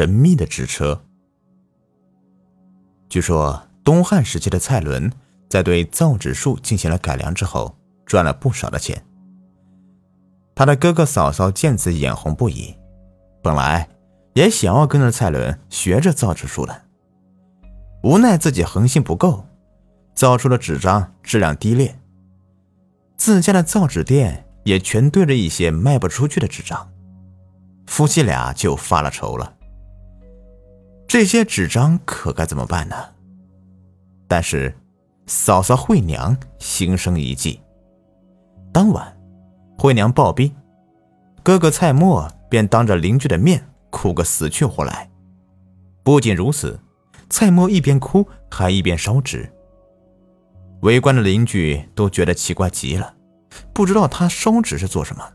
神秘的纸车。据说东汉时期的蔡伦在对造纸术进行了改良之后，赚了不少的钱。他的哥哥嫂嫂见此眼红不已，本来也想要跟着蔡伦学着造纸术的，无奈自己恒心不够，造出的纸张质量低劣，自家的造纸店也全堆着一些卖不出去的纸张，夫妻俩就发了愁了。这些纸张可该怎么办呢？但是，嫂嫂惠娘心生一计。当晚，惠娘暴毙，哥哥蔡墨便当着邻居的面哭个死去活来。不仅如此，蔡墨一边哭还一边烧纸。围观的邻居都觉得奇怪极了，不知道他烧纸是做什么。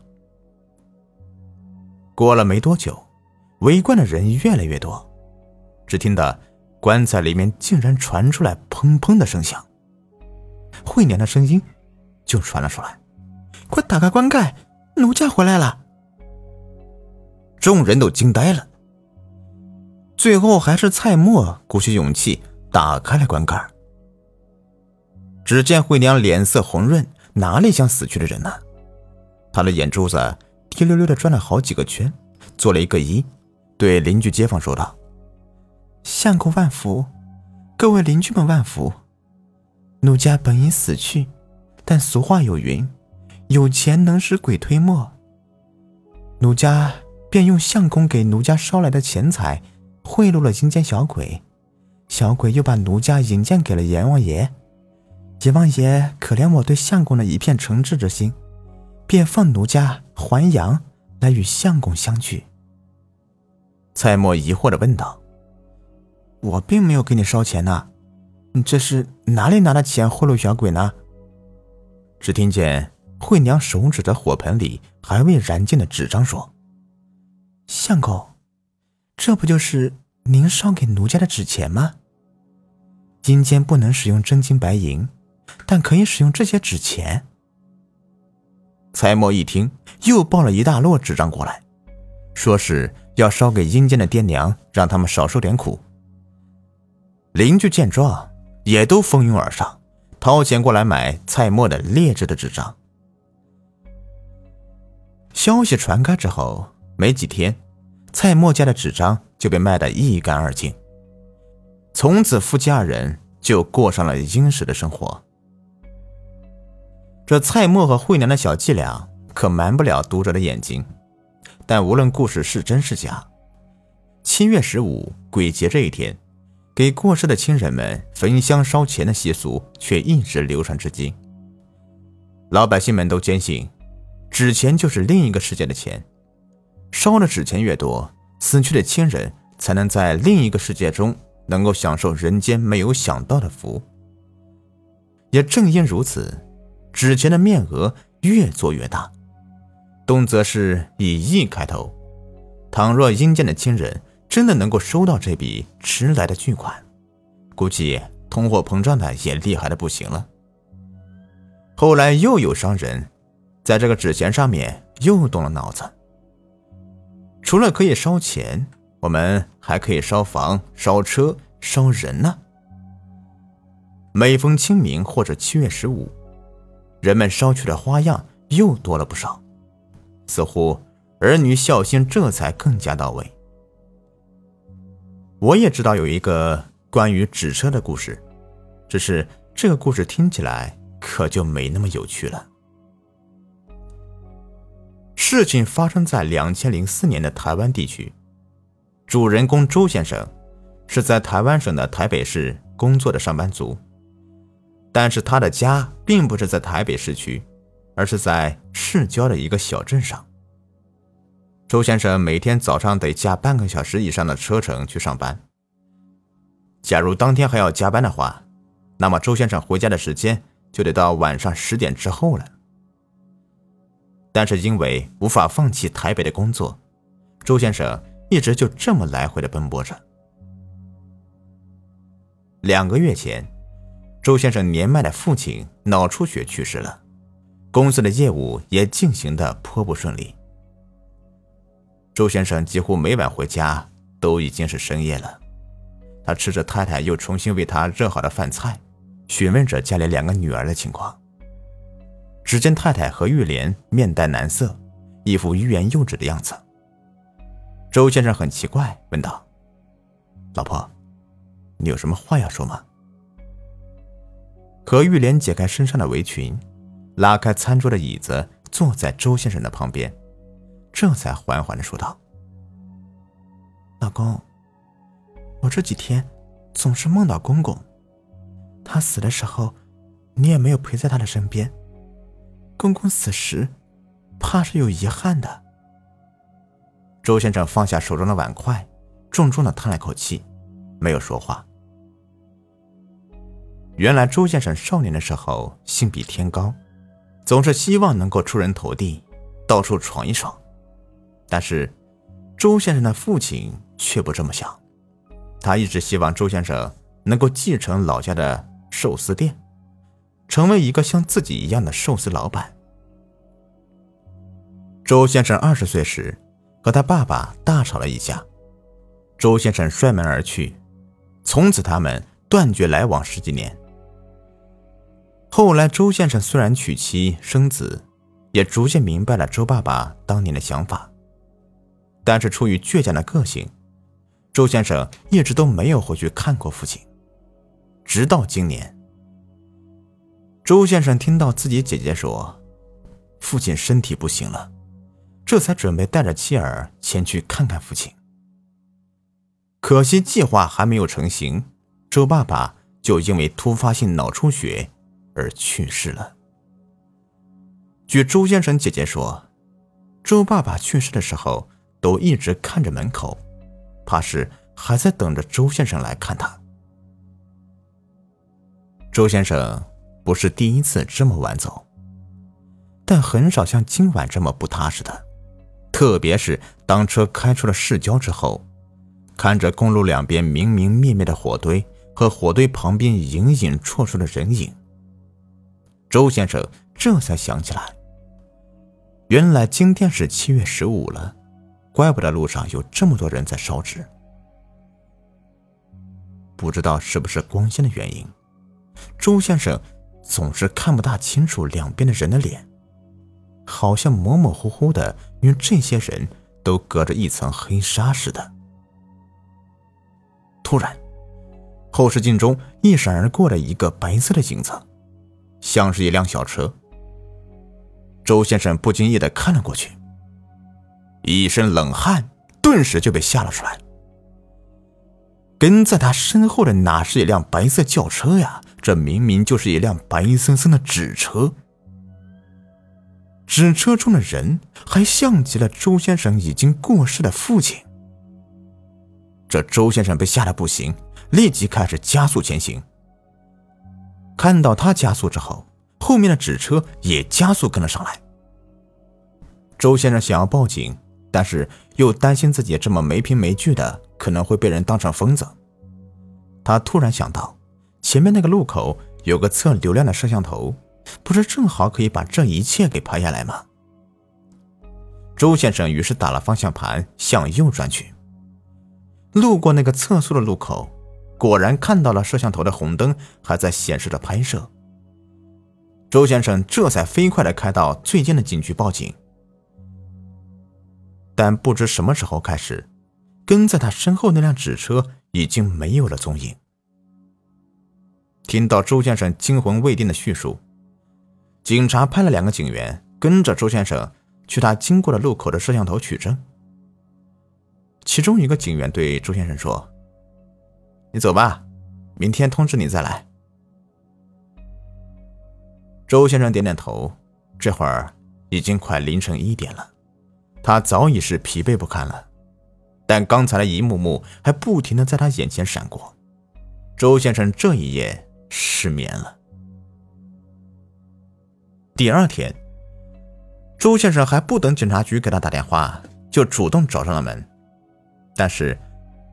过了没多久，围观的人越来越多。只听得棺材里面竟然传出来砰砰的声响，惠娘的声音就传了出来：“快打开棺盖，奴家回来了！”众人都惊呆了。最后还是蔡墨鼓起勇气打开了棺盖。只见惠娘脸色红润，哪里像死去的人呢？她的眼珠子滴溜溜的转了好几个圈，做了一个揖，对邻居街坊说道。相公万福，各位邻居们万福。奴家本已死去，但俗话有云：“有钱能使鬼推磨。”奴家便用相公给奴家捎来的钱财贿赂了阴间小鬼，小鬼又把奴家引荐给了阎王爷。阎王爷可怜我对相公的一片诚挚之心，便放奴家还阳来与相公相聚。蔡墨疑惑的问道。我并没有给你烧钱呢，你这是哪里拿的钱贿赂小鬼呢？只听见惠娘手指着火盆里还未燃尽的纸张说：“相公，这不就是您烧给奴家的纸钱吗？阴间不能使用真金白银，但可以使用这些纸钱。”蔡墨一听，又抱了一大摞纸张过来，说是要烧给阴间的爹娘，让他们少受点苦。邻居见状，也都蜂拥而上，掏钱过来买蔡墨的劣质的纸张。消息传开之后，没几天，蔡墨家的纸张就被卖得一干二净。从此，夫妻二人就过上了殷实的生活。这蔡墨和惠娘的小伎俩可瞒不了读者的眼睛，但无论故事是真是假，七月十五鬼节这一天。给过世的亲人们焚香烧钱的习俗却一直流传至今。老百姓们都坚信，纸钱就是另一个世界的钱，烧的纸钱越多，死去的亲人才能在另一个世界中能够享受人间没有享到的福。也正因如此，纸钱的面额越做越大，动则是以亿开头。倘若阴间的亲人，真的能够收到这笔迟来的巨款，估计通货膨胀的也厉害的不行了。后来又有商人，在这个纸钱上面又动了脑子。除了可以烧钱，我们还可以烧房、烧车、烧人呢。每逢清明或者七月十五，人们烧去的花样又多了不少，似乎儿女孝心这才更加到位。我也知道有一个关于纸车的故事，只是这个故事听起来可就没那么有趣了。事情发生在两千零四年的台湾地区，主人公周先生是在台湾省的台北市工作的上班族，但是他的家并不是在台北市区，而是在市郊的一个小镇上。周先生每天早上得驾半个小时以上的车程去上班。假如当天还要加班的话，那么周先生回家的时间就得到晚上十点之后了。但是因为无法放弃台北的工作，周先生一直就这么来回的奔波着。两个月前，周先生年迈的父亲脑出血去世了，公司的业务也进行的颇不顺利。周先生几乎每晚回家都已经是深夜了。他吃着太太又重新为他热好的饭菜，询问着家里两个女儿的情况。只见太太和玉莲面带难色，一副欲言又止的样子。周先生很奇怪，问道：“老婆，你有什么话要说吗？”何玉莲解开身上的围裙，拉开餐桌的椅子，坐在周先生的旁边，这才缓缓的说道：“老公，我这几天总是梦到公公，他死的时候，你也没有陪在他的身边。”公公死时，怕是有遗憾的。周先生放下手中的碗筷，重重的叹了口气，没有说话。原来周先生少年的时候性比天高，总是希望能够出人头地，到处闯一闯。但是，周先生的父亲却不这么想，他一直希望周先生能够继承老家的寿司店。成为一个像自己一样的寿司老板。周先生二十岁时，和他爸爸大吵了一架，周先生摔门而去，从此他们断绝来往十几年。后来，周先生虽然娶妻生子，也逐渐明白了周爸爸当年的想法，但是出于倔强的个性，周先生一直都没有回去看过父亲，直到今年。周先生听到自己姐姐说，父亲身体不行了，这才准备带着妻儿前去看看父亲。可惜计划还没有成型，周爸爸就因为突发性脑出血而去世了。据周先生姐姐说，周爸爸去世的时候都一直看着门口，怕是还在等着周先生来看他。周先生。不是第一次这么晚走，但很少像今晚这么不踏实的。特别是当车开出了市郊之后，看着公路两边明明灭灭的火堆和火堆旁边隐隐绰绰的人影，周先生这才想起来，原来今天是七月十五了，怪不得路上有这么多人在烧纸。不知道是不是光线的原因，周先生。总是看不大清楚两边的人的脸，好像模模糊糊的，与这些人都隔着一层黑纱似的。突然，后视镜中一闪而过了一个白色的影子，像是一辆小车。周先生不经意的看了过去，一身冷汗顿时就被吓了出来。跟在他身后的哪是一辆白色轿车呀？这明明就是一辆白森森的纸车。纸车中的人还像极了周先生已经过世的父亲。这周先生被吓得不行，立即开始加速前行。看到他加速之后，后面的纸车也加速跟了上来。周先生想要报警，但是又担心自己这么没凭没据的。可能会被人当成疯子。他突然想到，前面那个路口有个测流量的摄像头，不是正好可以把这一切给拍下来吗？周先生于是打了方向盘，向右转去。路过那个测速的路口，果然看到了摄像头的红灯还在显示着拍摄。周先生这才飞快的开到最近的警局报警。但不知什么时候开始。跟在他身后那辆纸车已经没有了踪影。听到周先生惊魂未定的叙述，警察派了两个警员跟着周先生去他经过的路口的摄像头取证。其中一个警员对周先生说：“你走吧，明天通知你再来。”周先生点点头。这会儿已经快凌晨一点了，他早已是疲惫不堪了。但刚才的一幕幕还不停的在他眼前闪过，周先生这一夜失眠了。第二天，周先生还不等警察局给他打电话，就主动找上了门，但是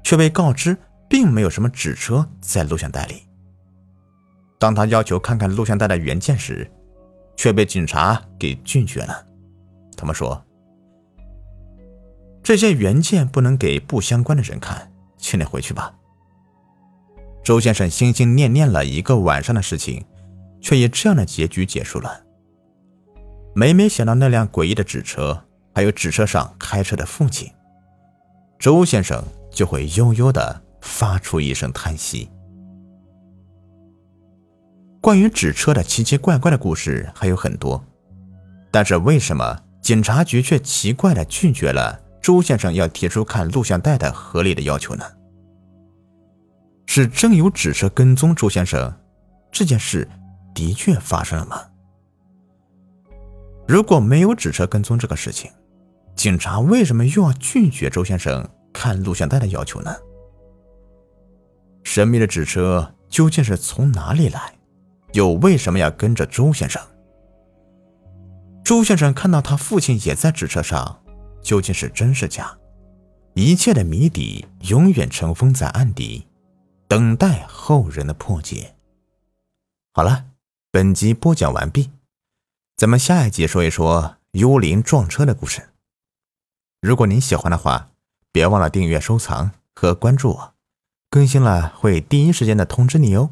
却被告知并没有什么纸车在录像带里。当他要求看看录像带的原件时，却被警察给拒绝了。他们说。这些原件不能给不相关的人看，请你回去吧。周先生心心念念了一个晚上的事情，却以这样的结局结束了。每每想到那辆诡异的纸车，还有纸车上开车的父亲，周先生就会悠悠的发出一声叹息。关于纸车的奇奇怪怪的故事还有很多，但是为什么警察局却奇怪的拒绝了周先生要提出看录像带的合理的要求呢？是真有纸车跟踪周先生，这件事的确发生了吗？如果没有纸车跟踪这个事情，警察为什么又要拒绝周先生看录像带的要求呢？神秘的纸车究竟是从哪里来？又为什么要跟着周先生？周先生看到他父亲也在纸车上，究竟是真是假？一切的谜底永远尘封在案底，等待后人的破解。好了，本集播讲完毕，咱们下一集说一说幽灵撞车的故事。如果您喜欢的话，别忘了订阅、收藏和关注我，更新了会第一时间的通知你哦。